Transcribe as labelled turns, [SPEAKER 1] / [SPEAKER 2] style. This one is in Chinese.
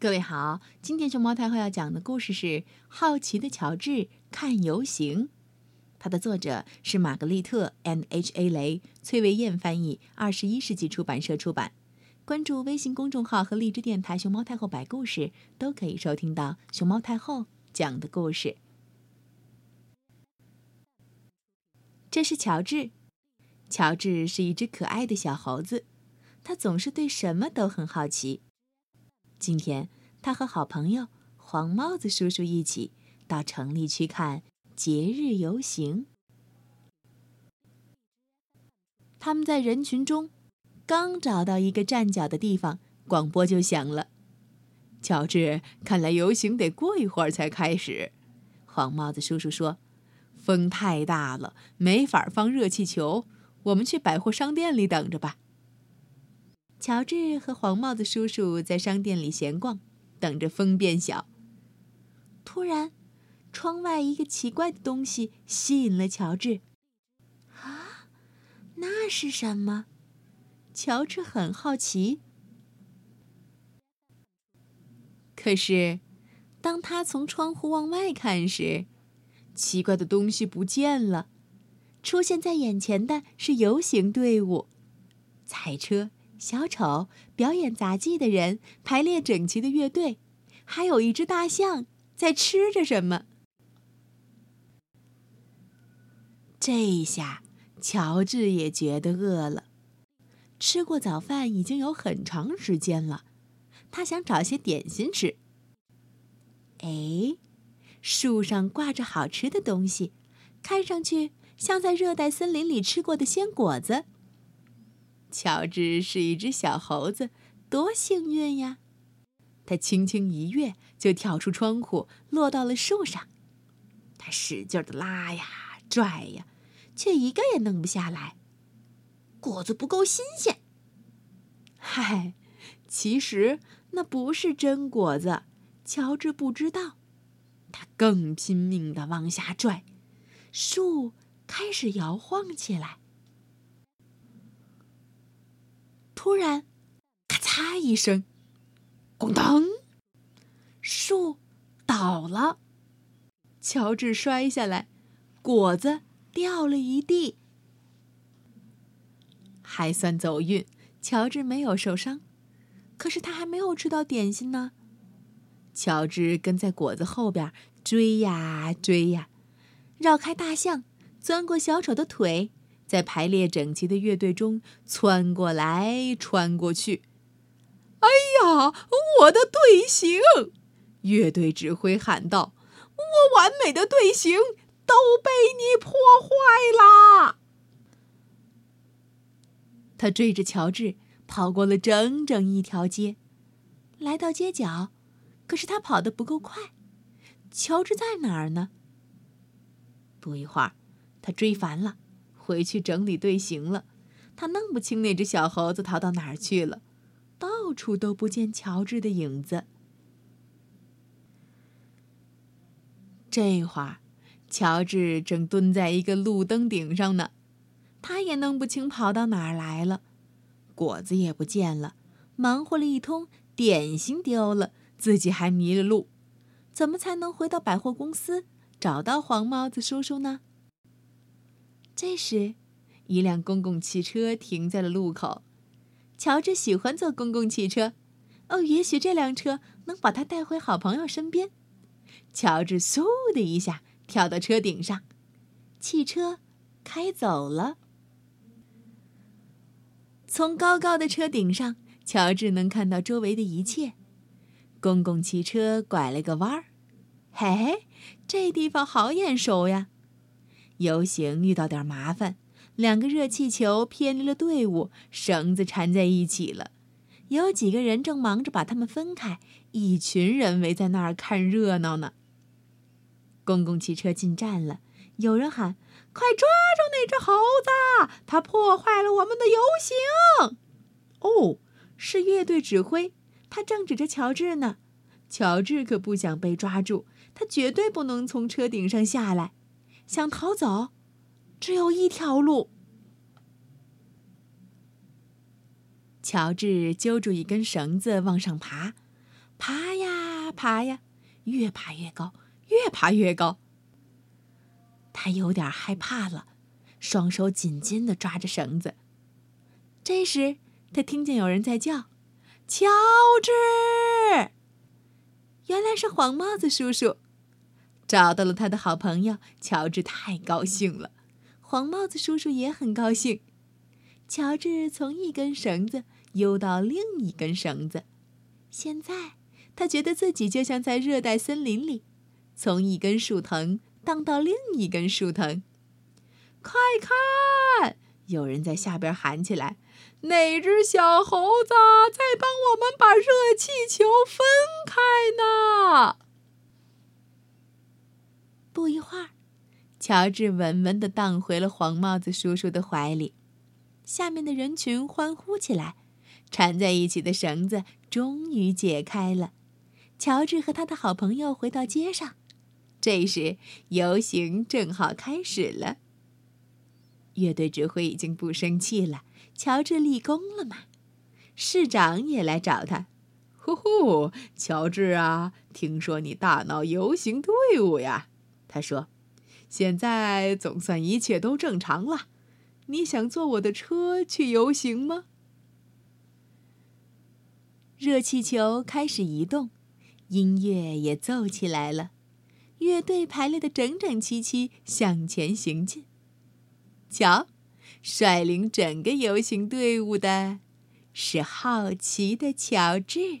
[SPEAKER 1] 各位好，今天熊猫太后要讲的故事是《好奇的乔治看游行》，它的作者是玛格丽特 ·N·H·A· 雷，崔维燕翻译，二十一世纪出版社出版。关注微信公众号和荔枝电台“熊猫太后摆故事”，都可以收听到熊猫太后讲的故事。这是乔治，乔治是一只可爱的小猴子，他总是对什么都很好奇。今天，他和好朋友黄帽子叔叔一起到城里去看节日游行。他们在人群中刚找到一个站脚的地方，广播就响了。乔治，看来游行得过一会儿才开始。黄帽子叔叔说：“风太大了，没法放热气球。我们去百货商店里等着吧。”乔治和黄帽子叔叔在商店里闲逛，等着风变小。突然，窗外一个奇怪的东西吸引了乔治。啊，那是什么？乔治很好奇。可是，当他从窗户往外看时，奇怪的东西不见了。出现在眼前的是游行队伍，彩车。小丑、表演杂技的人、排列整齐的乐队，还有一只大象在吃着什么。这一下，乔治也觉得饿了。吃过早饭已经有很长时间了，他想找些点心吃。哎，树上挂着好吃的东西，看上去像在热带森林里吃过的鲜果子。乔治是一只小猴子，多幸运呀！他轻轻一跃，就跳出窗户，落到了树上。他使劲的拉呀拽呀，却一个也弄不下来。果子不够新鲜。嗨，其实那不是真果子，乔治不知道。他更拼命的往下拽，树开始摇晃起来。突然，咔嚓一声，咣当，树倒了，乔治摔下来，果子掉了一地。还算走运，乔治没有受伤。可是他还没有吃到点心呢。乔治跟在果子后边追呀追呀，绕开大象，钻过小丑的腿。在排列整齐的乐队中窜过来穿过去，哎呀，我的队形！乐队指挥喊道：“我完美的队形都被你破坏啦！”他追着乔治跑过了整整一条街，来到街角，可是他跑得不够快。乔治在哪儿呢？不一会儿，他追烦了。回去整理队形了，他弄不清那只小猴子逃到哪儿去了，到处都不见乔治的影子。这会儿，乔治正蹲在一个路灯顶上呢，他也弄不清跑到哪儿来了，果子也不见了，忙活了一通，点心丢了，自己还迷了路，怎么才能回到百货公司，找到黄帽子叔叔呢？这时，一辆公共汽车停在了路口。乔治喜欢坐公共汽车，哦，也许这辆车能把他带回好朋友身边。乔治嗖的一下跳到车顶上，汽车开走了。从高高的车顶上，乔治能看到周围的一切。公共汽车拐了个弯儿，嘿，这地方好眼熟呀！游行遇到点麻烦，两个热气球偏离了队伍，绳子缠在一起了。有几个人正忙着把它们分开，一群人围在那儿看热闹呢。公共汽车进站了，有人喊：“快抓住那只猴子，它破坏了我们的游行！”哦，是乐队指挥，他正指着乔治呢。乔治可不想被抓住，他绝对不能从车顶上下来。想逃走，只有一条路。乔治揪住一根绳子往上爬，爬呀爬呀，越爬越高，越爬越高。他有点害怕了，双手紧紧的抓着绳子。这时，他听见有人在叫：“乔治！”原来是黄帽子叔叔，找到了他的好朋友乔治，太高兴了。黄帽子叔叔也很高兴。乔治从一根绳子悠到另一根绳子，现在他觉得自己就像在热带森林里，从一根树藤。荡到另一根树藤，快看！有人在下边喊起来：“那只小猴子在帮我们把热气球分开呢。”不一会儿，乔治稳稳地荡回了黄帽子叔叔的怀里。下面的人群欢呼起来，缠在一起的绳子终于解开了。乔治和他的好朋友回到街上。这时，游行正好开始了。乐队指挥已经不生气了，乔治立功了嘛？市长也来找他。呼呼，乔治啊，听说你大闹游行队伍呀？他说：“现在总算一切都正常了。你想坐我的车去游行吗？”热气球开始移动，音乐也奏起来了。乐队排列的整整齐齐，向前行进。瞧，率领整个游行队伍的是好奇的乔治。